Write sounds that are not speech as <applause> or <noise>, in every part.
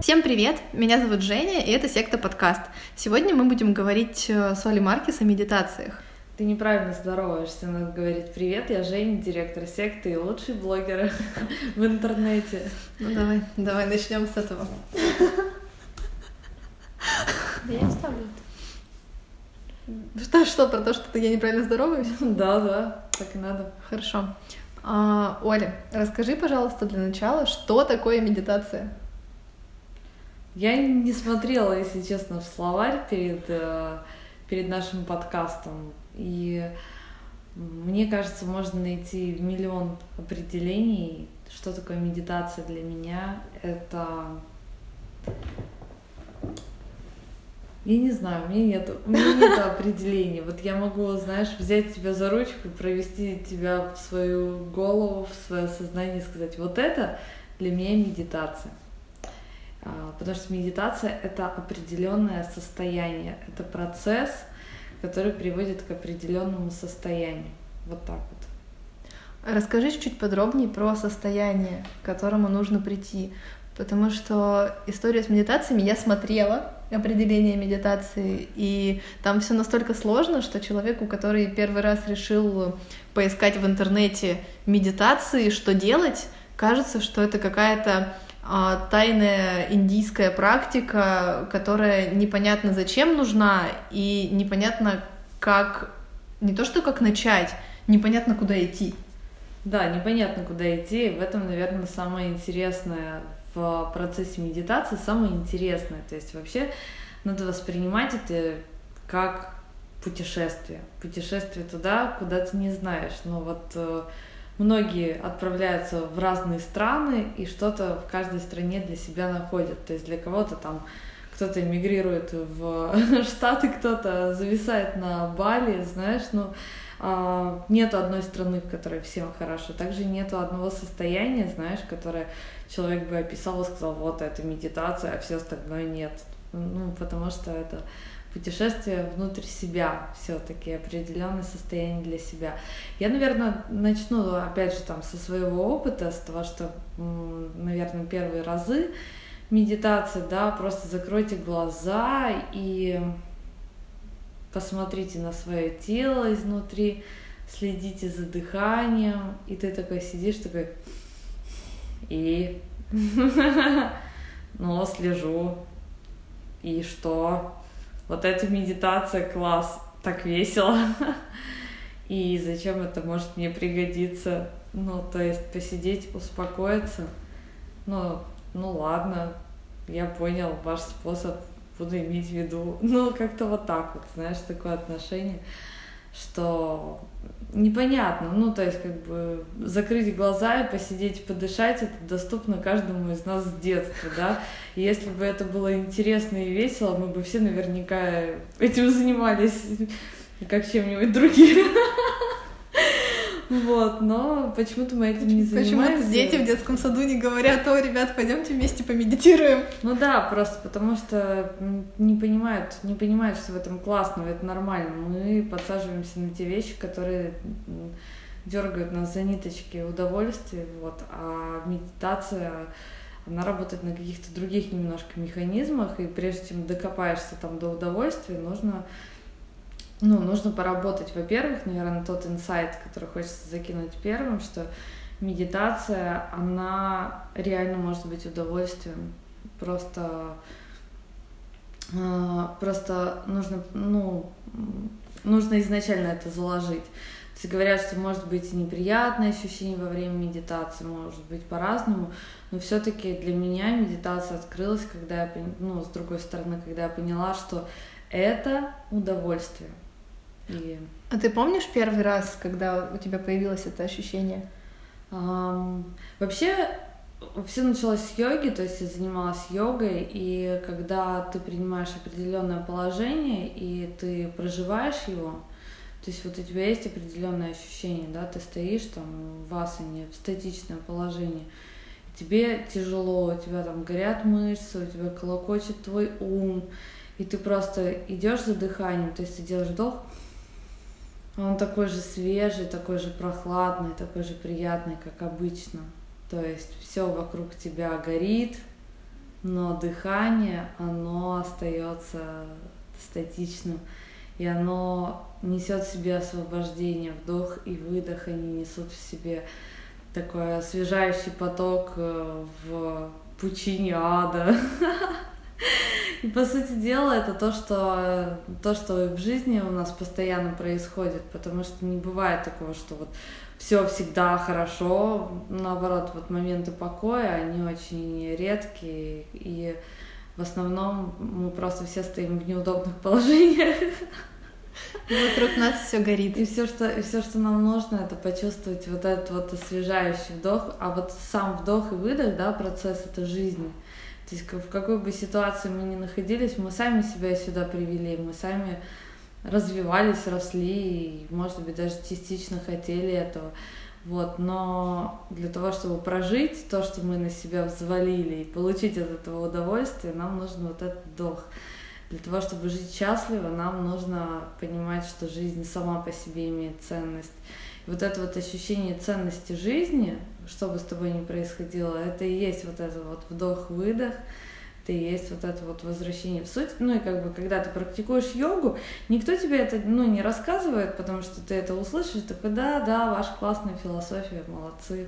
Всем привет! Меня зовут Женя, и это Секта Подкаст. Сегодня мы будем говорить э, с Олей Маркис о медитациях. Ты неправильно здороваешься, надо говорить «Привет, я Женя, директор секты и лучший блогер <laughs> в интернете». Ну давай, давай начнем с этого. Да я вставлю Что, что, про то, что я неправильно здороваюсь? <laughs> Да, да, так и надо. Хорошо. А, Оля, расскажи, пожалуйста, для начала, что такое медитация? Я не смотрела, если честно, в словарь перед, э, перед нашим подкастом. И мне кажется, можно найти миллион определений, что такое медитация для меня. Это я не знаю, у меня нет, у меня нет <laughs> определения. Вот я могу, знаешь, взять тебя за ручку, провести тебя в свою голову, в свое сознание и сказать, вот это для меня медитация. А, потому что медитация — это определенное состояние, это процесс, который приводит к определенному состоянию. Вот так вот. Расскажи чуть подробнее про состояние, к которому нужно прийти. Потому что историю с медитациями я смотрела, определение медитации, и там все настолько сложно, что человеку, который первый раз решил поискать в интернете медитации, что делать, кажется, что это какая-то тайная индийская практика, которая непонятно зачем нужна и непонятно как, не то что как начать, непонятно куда идти. Да, непонятно куда идти, в этом, наверное, самое интересное в процессе медитации самое интересное. То есть вообще надо воспринимать это как путешествие. Путешествие туда, куда ты не знаешь. Но вот э, многие отправляются в разные страны и что-то в каждой стране для себя находят. То есть для кого-то там кто-то эмигрирует в <laughs> Штаты, кто-то зависает на Бали, знаешь, ну, а, нету одной страны, в которой всем хорошо. Также нету одного состояния, знаешь, которое человек бы описал и сказал, вот это медитация, а все остальное нет. Ну, потому что это путешествие внутрь себя все-таки, определенное состояние для себя. Я, наверное, начну, опять же, там, со своего опыта, с того, что, наверное, первые разы медитации, да, просто закройте глаза и посмотрите на свое тело изнутри, следите за дыханием, и ты такой сидишь, такой, и, <laughs> ну, слежу, и что? Вот эта медитация класс, так весело. И зачем это может мне пригодиться? Ну, то есть посидеть, успокоиться. Ну, ну ладно, я понял ваш способ, буду иметь в виду. Ну, как-то вот так вот, знаешь, такое отношение, что непонятно. Ну, то есть, как бы закрыть глаза и посидеть, подышать, это доступно каждому из нас с детства, да. И если бы это было интересно и весело, мы бы все наверняка этим занимались как чем-нибудь другим. Вот, но почему-то мы этим не занимаемся. Почему-то дети в детском саду не говорят, о, ребят, пойдемте вместе помедитируем. Ну да, просто потому что не понимают, не понимают, что в этом классно, это нормально. Мы подсаживаемся на те вещи, которые дергают нас за ниточки удовольствия, вот, а медитация она работает на каких-то других немножко механизмах, и прежде чем докопаешься там до удовольствия, нужно ну, нужно поработать, во-первых, наверное, тот инсайт, который хочется закинуть первым, что медитация, она реально может быть удовольствием. Просто, э, просто нужно, ну, нужно изначально это заложить. Все говорят, что может быть неприятное ощущение во время медитации, может быть по-разному, но все-таки для меня медитация открылась, когда я, ну, с другой стороны, когда я поняла, что это удовольствие. И... А ты помнишь первый раз, когда у тебя появилось это ощущение? Um, вообще, все началось с йоги, то есть я занималась йогой, и когда ты принимаешь определенное положение, и ты проживаешь его, то есть вот у тебя есть определенное ощущение, да, ты стоишь там в асане, в статичном положении, тебе тяжело, у тебя там горят мышцы, у тебя колокочет твой ум, и ты просто идешь за дыханием, то есть ты делаешь вдох, он такой же свежий, такой же прохладный, такой же приятный, как обычно. То есть все вокруг тебя горит, но дыхание, оно остается статичным, и оно несет в себе освобождение, вдох и выдох, они несут в себе такой освежающий поток э, в пучине ада. <laughs> И по сути дела это то, что то, что в жизни у нас постоянно происходит, потому что не бывает такого, что вот все всегда хорошо, наоборот, вот моменты покоя, они очень редкие, и в основном мы просто все стоим в неудобных <laughs> положениях. Вокруг нас все горит. И все, что, и все, что нам нужно, это почувствовать вот этот вот освежающий вдох, а вот сам вдох и выдох, да, процесс это жизни. То есть в какой бы ситуации мы ни находились, мы сами себя сюда привели, мы сами развивались, росли, и, может быть, даже частично хотели этого. Вот, но для того, чтобы прожить то, что мы на себя взвалили, и получить от этого удовольствие, нам нужен вот этот вдох. Для того, чтобы жить счастливо, нам нужно понимать, что жизнь сама по себе имеет ценность. И вот это вот ощущение ценности жизни, что бы с тобой ни происходило, это и есть вот это вот вдох-выдох, это и есть вот это вот возвращение в суть. Ну и как бы, когда ты практикуешь йогу, никто тебе это, ну, не рассказывает, потому что ты это услышишь, такой, да, да, ваша классная философия, молодцы,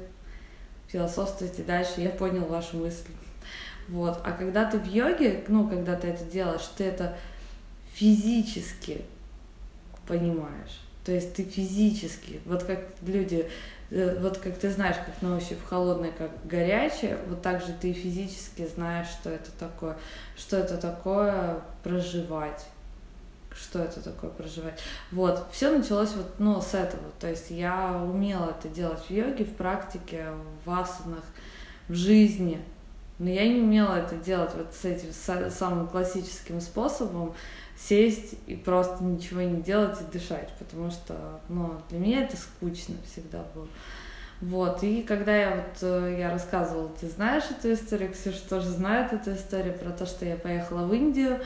философствуйте дальше, я понял вашу мысль. Вот. А когда ты в йоге, ну, когда ты это делаешь, ты это физически понимаешь. То есть ты физически, вот как люди, вот как ты знаешь, как на ощупь холодное, как горячее, вот так же ты физически знаешь, что это такое, что это такое проживать что это такое проживать. Вот, все началось вот, ну, с этого. То есть я умела это делать в йоге, в практике, в асанах, в жизни. Но я не умела это делать вот с этим самым классическим способом сесть и просто ничего не делать и дышать, потому что, ну, для меня это скучно всегда было. Вот, и когда я вот, э, я рассказывала, ты знаешь эту историю, Ксюша тоже знает эту историю про то, что я поехала в Индию,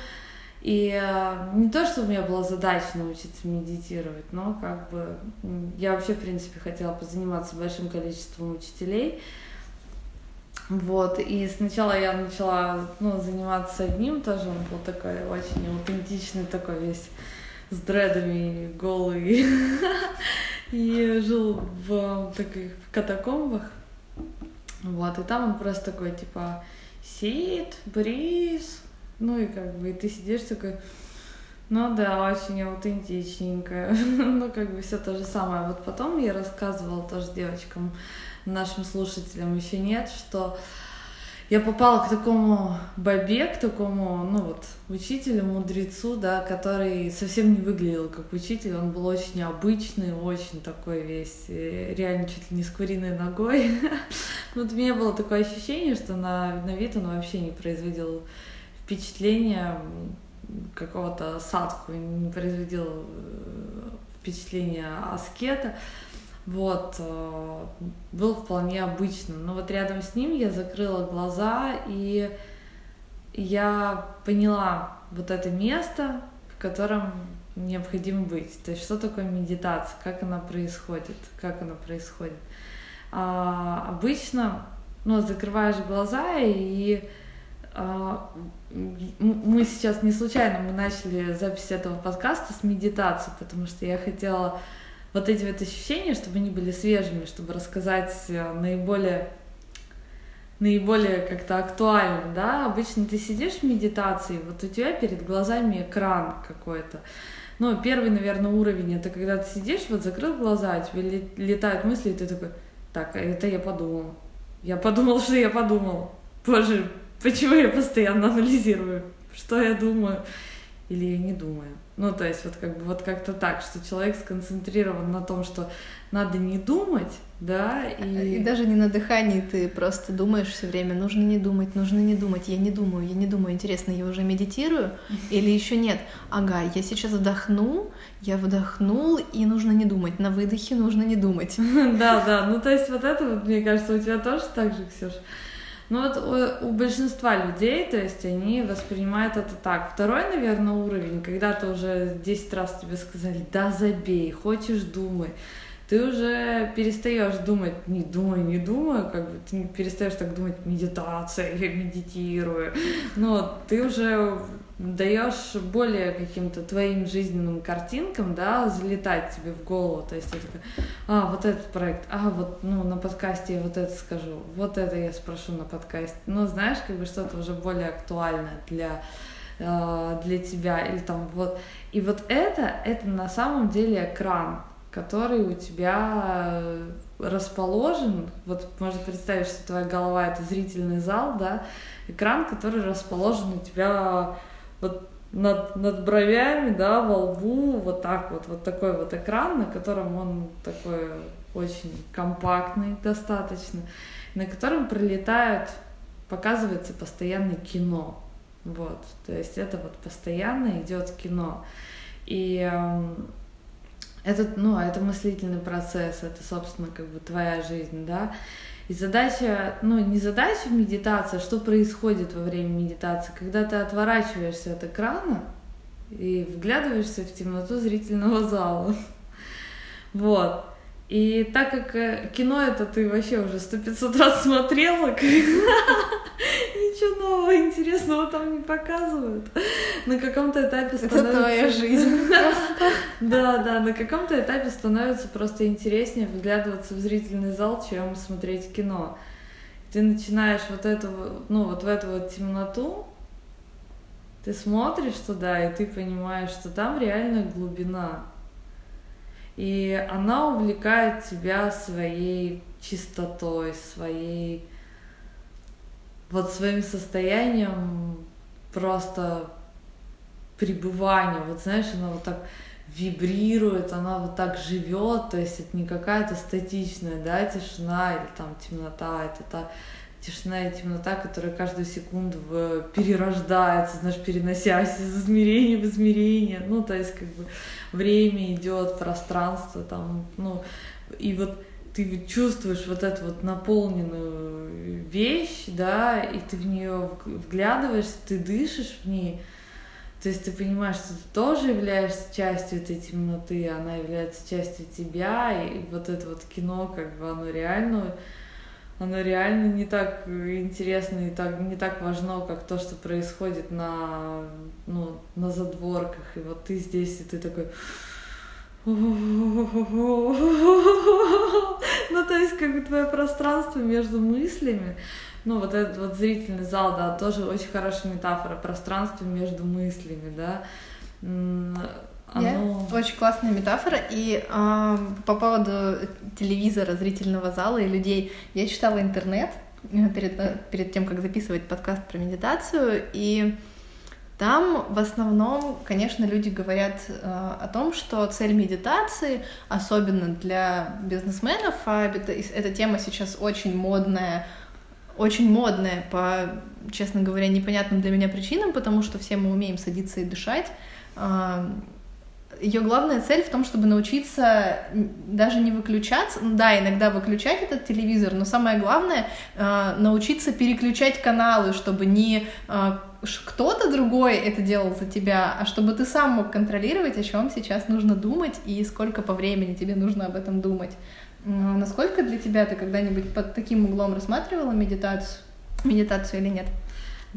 и э, не то, что у меня была задача научиться медитировать, но как бы я вообще, в принципе, хотела позаниматься большим количеством учителей, вот, и сначала я начала, ну, заниматься одним тоже, он был такой очень аутентичный, такой весь с дредами, голый, <laughs> и жил в таких катакомбах, вот, и там он просто такой, типа, сид, бриз, ну, и как бы, и ты сидишь такой, ну да, очень аутентичненько, <laughs> ну, как бы все то же самое. Вот потом я рассказывала тоже девочкам, нашим слушателям еще нет, что я попала к такому бабе, к такому, ну вот, учителю, мудрецу, да, который совсем не выглядел как учитель, он был очень обычный, очень такой весь, э, реально чуть ли не с куриной ногой. <laughs> Вот у меня было такое ощущение, что на, на вид он вообще не производил впечатления какого-то садху, не производил э, впечатления аскета. Вот, э, был вполне обычным. Но вот рядом с ним я закрыла глаза, и я поняла вот это место, в котором необходимо быть. То есть что такое медитация, как она происходит, как она происходит. А, обычно, ну, закрываешь глаза и а, мы сейчас не случайно мы начали запись этого подкаста с медитации, потому что я хотела вот эти вот ощущения, чтобы они были свежими, чтобы рассказать э, наиболее наиболее как-то актуально, да, обычно ты сидишь в медитации, вот у тебя перед глазами экран какой-то, ну, первый, наверное, уровень, это когда ты сидишь, вот закрыл глаза, тебе летают мысли, и ты такой, так, а это я подумал, я подумал, что я подумал, боже, почему я постоянно анализирую, что я думаю, или я не думаю. Ну, то есть вот как бы вот как-то так, что человек сконцентрирован на том, что надо не думать, да, и... И даже не на дыхании ты просто думаешь все время, нужно не думать, нужно не думать, я не думаю, я не думаю, интересно, я уже медитирую или еще нет? Ага, я сейчас вдохну, я вдохнул, и нужно не думать, на выдохе нужно не думать. <laughs> Да, да, ну то есть вот это вот, мне кажется, у тебя тоже так же, Ксюша? Ну вот у, у большинства людей, то есть они воспринимают это так. Второй, наверное, уровень, когда ты уже 10 раз тебе сказали, да забей, хочешь думай, ты уже перестаешь думать, не думай, не думаю, как бы ты перестаешь так думать, медитация, я медитирую. Но ты уже даешь более каким-то твоим жизненным картинкам, да, залетать тебе в голову. То есть ты такая, а, вот этот проект, а, вот, ну, на подкасте я вот это скажу, вот это я спрошу на подкасте. Ну, знаешь, как бы что-то уже более актуальное для э, для тебя или там вот и вот это это на самом деле экран который у тебя расположен, вот можно представить, что твоя голова это зрительный зал, да, экран, который расположен у тебя вот над, над бровями, да, во лбу, вот так вот, вот такой вот экран, на котором он такой очень компактный достаточно, на котором пролетают, показывается постоянно кино, вот, то есть это вот постоянно идет кино, и этот, ну, это мыслительный процесс, это, собственно, как бы твоя жизнь, да. И задача, ну, не задача в медитации, а что происходит во время медитации, когда ты отворачиваешься от экрана и вглядываешься в темноту зрительного зала. <laughs> Вот. И так как э, кино это ты вообще уже сто пятьсот раз смотрела, <laughs> ничего нового интересного там не показывают. На каком-то этапе становится... Это твоя жизнь. <laughs> Да, да, на каком-то этапе становится просто интереснее вглядываться в зрительный зал, чем смотреть кино. Ты начинаешь вот эту, ну, вот в эту вот темноту, ты смотришь туда, и ты понимаешь, что там реально глубина и она увлекает тебя своей чистотой, своей вот своим состоянием просто пребывания. Вот знаешь, она вот так вибрирует, она вот так живет, то есть это не какая-то статичная, да, тишина или там темнота, это та тишина и темнота, которая каждую секунду перерождается, знаешь, переносясь из измерения в измерение. Ну, то есть, как бы время идет, пространство там, ну, и вот ты чувствуешь вот эту вот наполненную вещь, да, и ты в нее вглядываешься, ты дышишь в ней, то есть ты понимаешь, что ты тоже являешься частью этой темноты, она является частью тебя, и вот это вот кино, как бы оно реально оно реально не так интересно и так, не так важно, как то, что происходит на, ну, на задворках. И вот ты здесь, и ты такой... Ну, то есть, как бы твое пространство между мыслями, ну, вот этот вот зрительный зал, да, тоже очень хорошая метафора, пространство между мыслями, да, оно... Yeah. Очень классная метафора. И э, по поводу телевизора, зрительного зала и людей, я читала интернет э, перед, э, перед тем, как записывать подкаст про медитацию, и там в основном, конечно, люди говорят э, о том, что цель медитации, особенно для бизнесменов, а это, эта тема сейчас очень модная, очень модная по, честно говоря, непонятным для меня причинам, потому что все мы умеем садиться и дышать. Э, ее главная цель в том, чтобы научиться даже не выключаться, да, иногда выключать этот телевизор, но самое главное э, научиться переключать каналы, чтобы не э, кто-то другой это делал за тебя, а чтобы ты сам мог контролировать, о чем сейчас нужно думать и сколько по времени тебе нужно об этом думать. Насколько для тебя ты когда-нибудь под таким углом рассматривала медитацию, медитацию или нет?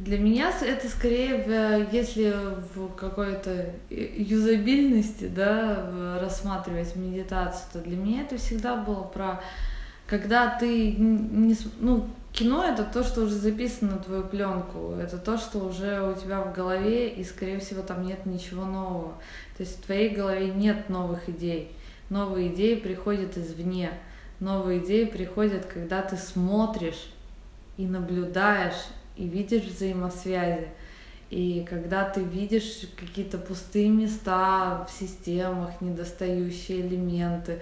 Для меня это скорее, если в какой-то юзабильности, да, рассматривать медитацию, то для меня это всегда было про, когда ты не, ну, кино это то, что уже записано на твою пленку, это то, что уже у тебя в голове, и, скорее всего, там нет ничего нового. То есть в твоей голове нет новых идей. Новые идеи приходят извне. Новые идеи приходят, когда ты смотришь и наблюдаешь, и видишь взаимосвязи. И когда ты видишь какие-то пустые места в системах, недостающие элементы,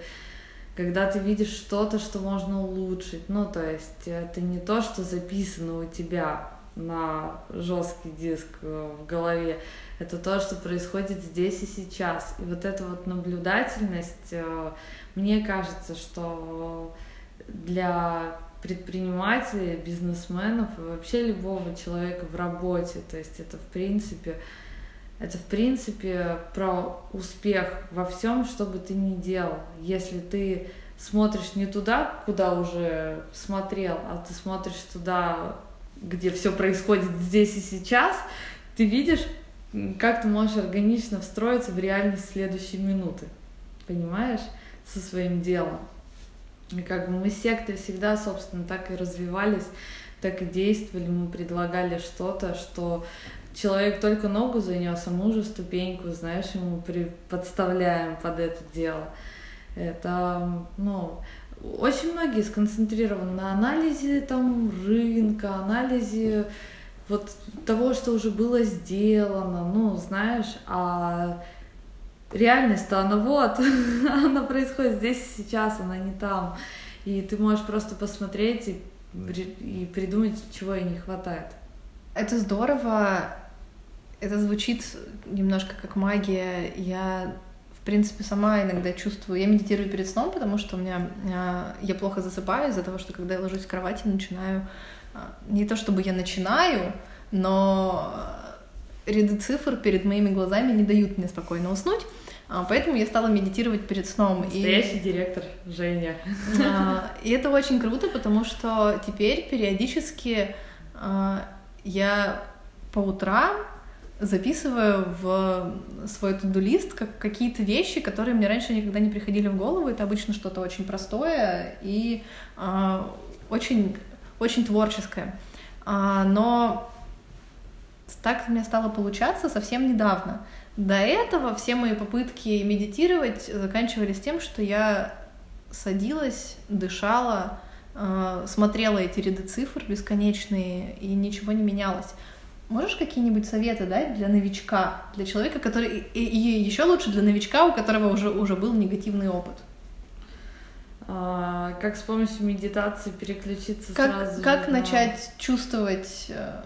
когда ты видишь что-то, что можно улучшить, ну, то есть это не то, что записано у тебя на жесткий диск э, в голове, это то, что происходит здесь и сейчас. И вот эта вот наблюдательность, э, мне кажется, что для предпринимателей, бизнесменов и вообще любого человека в работе. То есть это, в принципе, Это, в принципе, про успех во всем, что бы ты ни делал. Если ты смотришь не туда, куда уже смотрел, а ты смотришь туда, где все происходит здесь и сейчас, ты видишь, как ты можешь органично встроиться в реальность следующей минуты. Понимаешь? Со своим делом. И как бы мы секты всегда, собственно, так и развивались, так и действовали. Мы предлагали что-то, что человек только ногу занес, а мы уже ступеньку, знаешь, ему при... подставляем под это дело. Это, ну, очень многие сконцентрированы на анализе там рынка, анализе вот того, что уже было сделано, ну, знаешь, а реальность-то она вот, <laughs> она происходит здесь и сейчас, она не там. И ты можешь просто посмотреть и, и придумать, чего ей не хватает. Это здорово. Это звучит немножко как магия. Я, в принципе, сама иногда чувствую... Я медитирую перед сном, потому что у меня... А, я плохо засыпаю из-за того, что когда я ложусь в кровати, начинаю... А, не то чтобы я начинаю, но ряды цифр перед моими глазами не дают мне спокойно уснуть. А, поэтому я стала медитировать перед сном. Настоящий и... директор Женя. И это очень круто, потому что теперь периодически я по утрам записываю в свой туду-лист как какие-то вещи, которые мне раньше никогда не приходили в голову. Это обычно что-то очень простое и э, очень, очень творческое. А, но так у меня стало получаться совсем недавно. До этого все мои попытки медитировать заканчивались тем, что я садилась, дышала, э, смотрела эти ряды цифр бесконечные, и ничего не менялось. Можешь какие-нибудь советы дать для новичка, для человека, который... И, и еще лучше для новичка, у которого уже, уже был негативный опыт? А, как с помощью медитации переключиться как, сразу? Как на... начать чувствовать э,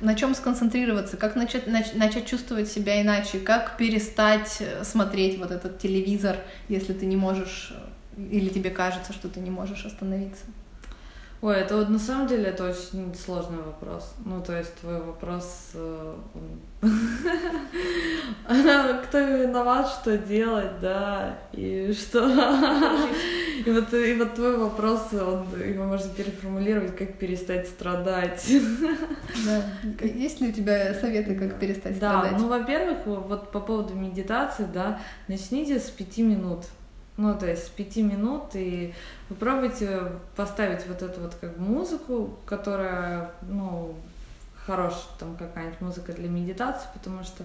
на чем сконцентрироваться, как начать, нач, начать чувствовать себя иначе, как перестать э, смотреть вот этот телевизор, если ты не можешь, э, или тебе кажется, что ты не можешь остановиться. Ой, это вот на самом деле это очень сложный вопрос. Ну, то есть твой вопрос, э, <laughs> кто виноват, что делать, да, и что... <laughs> И вот, и вот твой вопрос, он, его можно переформулировать, как перестать страдать. Да. <laughs> Есть ли у тебя советы, как перестать да, страдать? Да, ну, во-первых, вот по поводу медитации, да, начните с пяти минут. Ну, то есть с пяти минут и попробуйте поставить вот эту вот как музыку, которая, ну, хорошая там какая-нибудь музыка для медитации, потому что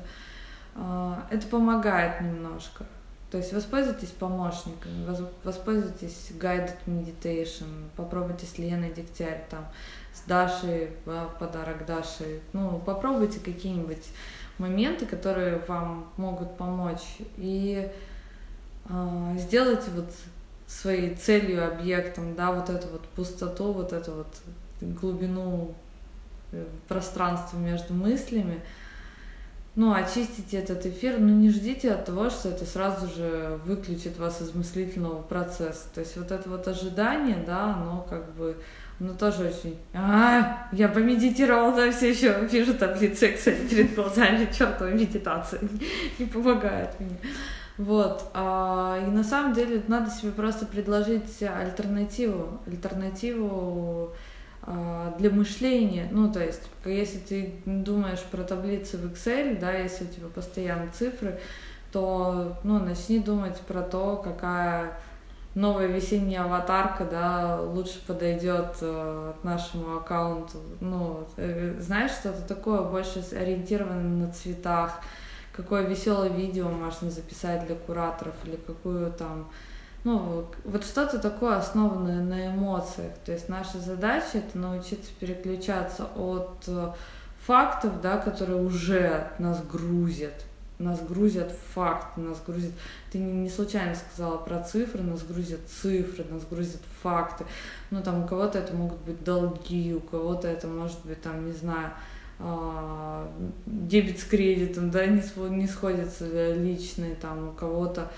э, это помогает немножко. То есть воспользуйтесь помощниками, воспользуйтесь Guided Meditation, попробуйте с Леной Дегтярь, там, с Дашей, подарок Даши. Ну, попробуйте какие-нибудь моменты, которые вам могут помочь. И сделайте вот своей целью, объектом, да, вот эту вот пустоту, вот эту вот глубину э, пространства между мыслями, ну, очистите этот эфир, но не ждите от того, что это сразу же выключит вас из мыслительного процесса. То есть вот это вот ожидание, да, оно как бы, оно тоже очень... А, я помедитировала, да, все еще вижу таблицы Excel перед глазами, чертова медитация <laughs> не помогает мне. Вот. А, и на самом деле надо себе просто предложить альтернативу. Альтернативу а, для мышления, ну, то есть, если ты думаешь про таблицы в Excel, да, если у тебя постоянно цифры, то, ну, начни думать про то, какая новая весенняя аватарка, да, лучше подойдет э, нашему аккаунту. Ну, э, знаешь, что-то такое больше ориентированное на цветах, какое веселое видео можно записать для кураторов или какую там ну, вот что-то такое основанное на эмоциях. То есть наша задача это научиться переключаться от э, фактов, да, которые уже нас грузят. Нас грузят факты, нас грузят... Ты не случайно сказала про цифры, нас грузят цифры, нас грузят факты. Ну, там, у кого-то это могут быть долги, у кого-то это может быть, там, не знаю, дебет с кредитом, да, не, не сходятся личные, там, у кого-то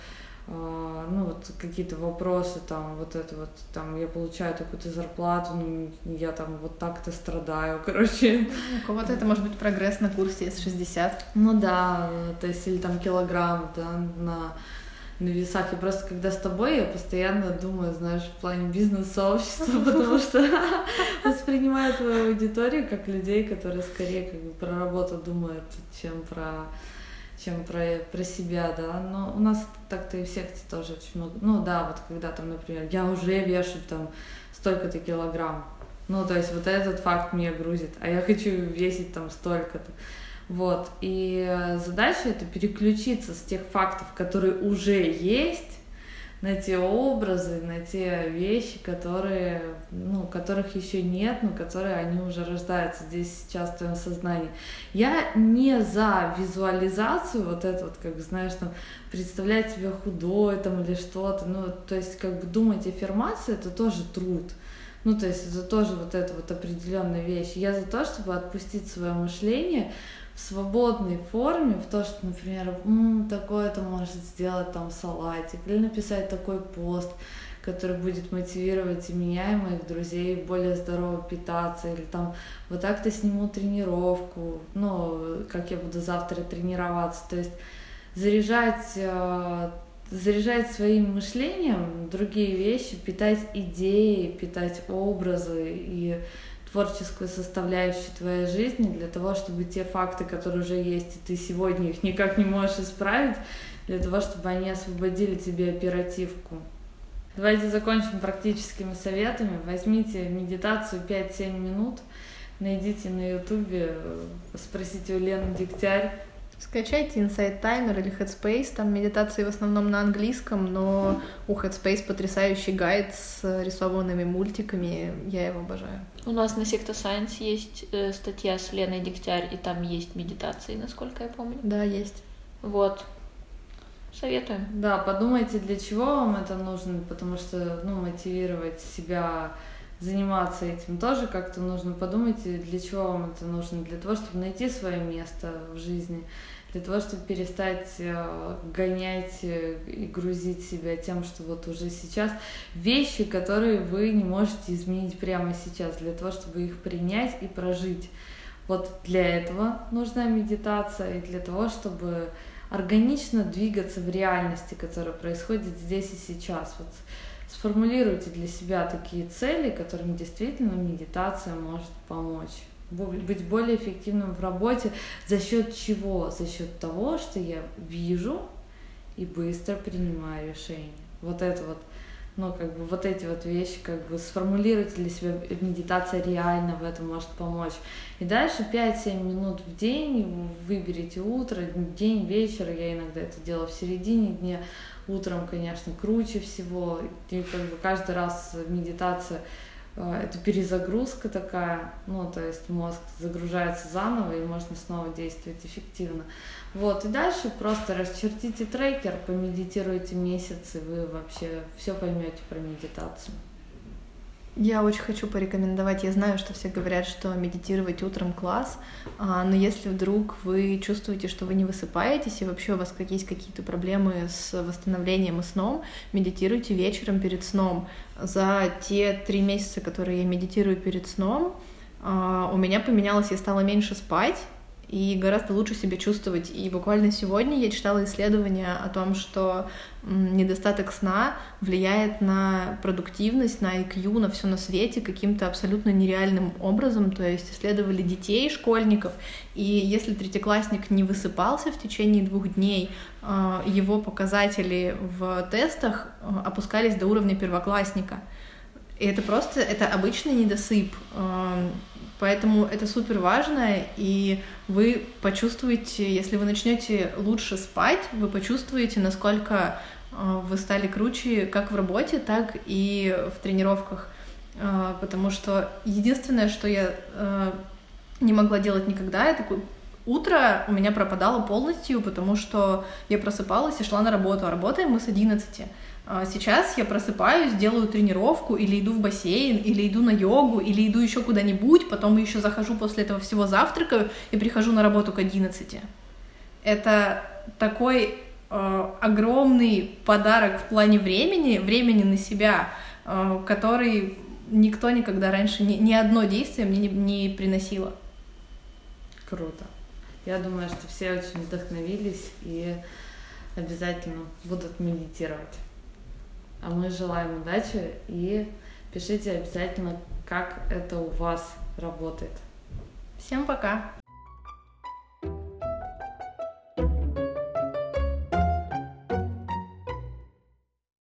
а, ну вот какие-то вопросы там вот это вот там я получаю такую-то зарплату ну я там вот так-то страдаю <laughs> короче. У кого-то это может быть прогресс на курсе S60 ну да то есть или там килограмм да на на весах. И просто когда с тобой, я постоянно думаю, знаешь, в плане бизнес-сообщества, <laughs> потому что воспринимаю твою аудиторию как людей, которые скорее как бы про работу думают, чем про чем про, про себя, да, но у нас так-то и в секте тоже очень много, ну да, вот когда там, например, я уже вешу там столько-то килограмм, ну, то есть вот этот факт меня грузит, а я хочу весить там столько-то. Вот. И задача это переключиться с тех фактов, которые уже есть, на те образы, на те вещи, которые, ну, которых еще нет, но которые они уже рождаются здесь сейчас в твоем сознании. Я не за визуализацию, вот это вот, как знаешь, там, представлять себя худой там или что-то, ну, то есть, как бы думать аффирмации, это тоже труд. Ну, то есть это тоже вот эта вот определенная вещь. Я за то, чтобы отпустить свое мышление, в свободной форме, в то, что, например, такое-то может сделать там салатик, или написать такой пост, который будет мотивировать и меня, и моих друзей более здорово питаться, или там вот так-то сниму тренировку, ну, как я буду завтра тренироваться, то есть заряжать э, заряжать своим мышлением другие вещи, питать идеи, питать образы и творческую составляющую твоей жизни для того, чтобы те факты, которые уже есть, и ты сегодня их никак не можешь исправить, для того, чтобы они освободили тебе оперативку. Давайте закончим практическими советами. Возьмите медитацию 5-7 минут, найдите на ютубе, спросите у Лены Дегтярь, Скачайте Insight Timer или Headspace, там медитации в основном на английском, но у Headspace потрясающий гайд с рисованными мультиками, я его обожаю. У нас на Secta Science есть э, статья с Леной Дегтярь, и там есть медитации, насколько я помню. Да, есть. Вот. Советуем. Да, подумайте, для чего вам это нужно, потому что, ну, мотивировать себя заниматься этим тоже как-то нужно. Подумайте, для чего вам это нужно. Для того, чтобы найти свое место в жизни, для того, чтобы перестать э, гонять э, и грузить себя тем, что вот уже сейчас вещи, которые вы не можете изменить прямо сейчас, для того, чтобы их принять и прожить. Вот для этого нужна медитация и для того, чтобы органично двигаться в реальности, которая происходит здесь и сейчас. Вот сформулируйте для себя такие цели, которым действительно медитация может помочь быть более эффективным в работе за счет чего? За счет того, что я вижу и быстро принимаю решения. Вот это вот, ну, как бы вот эти вот вещи, как бы сформулируйте для себя, медитация реально в этом может помочь. И дальше 5-7 минут в день выберите утро, день, вечер, я иногда это делаю в середине дня, утром, конечно, круче всего. И как бы каждый раз медитация это перезагрузка такая, ну, то есть мозг загружается заново, и можно снова действовать эффективно. Вот, и дальше просто расчертите трекер, помедитируйте месяц, и вы вообще все поймете про медитацию. Я очень хочу порекомендовать. Я знаю, что все говорят, что медитировать утром класс, а, но если вдруг вы чувствуете, что вы не высыпаетесь и вообще у вас есть какие-то проблемы с восстановлением и сном, медитируйте вечером перед сном. За те три месяца, которые я медитирую перед сном, а, у меня поменялось, я стала меньше спать, и гораздо лучше себя чувствовать. И буквально сегодня я читала исследование о том, что недостаток сна влияет на продуктивность, на IQ, на все на свете каким-то абсолютно нереальным образом. То есть исследовали детей, школьников, и если третьеклассник не высыпался в течение двух дней, а, его показатели в тестах а, опускались до уровня первоклассника. И это просто, это обычный недосып. Поэтому это супер важно, и вы почувствуете, если вы начнете лучше спать, вы почувствуете, насколько э, вы стали круче как в работе, так и в тренировках. Э, потому что единственное, что я э, не могла делать никогда, это утро у меня пропадало полностью, потому что я просыпалась и шла на работу, а работаем мы с 11. А сейчас я просыпаюсь, делаю тренировку, или иду в бассейн, или иду на йогу, или иду еще куда-нибудь, потом еще захожу после этого всего завтракаю и прихожу на работу к 11. Это такой э, огромный подарок в плане времени, времени на себя, э, который никто никогда раньше, ни, ни одно действие мне не, не приносило. Круто. Я думаю, что все очень вдохновились и обязательно будут медитировать. А мы желаем удачи и пишите обязательно, как это у вас работает. Всем пока!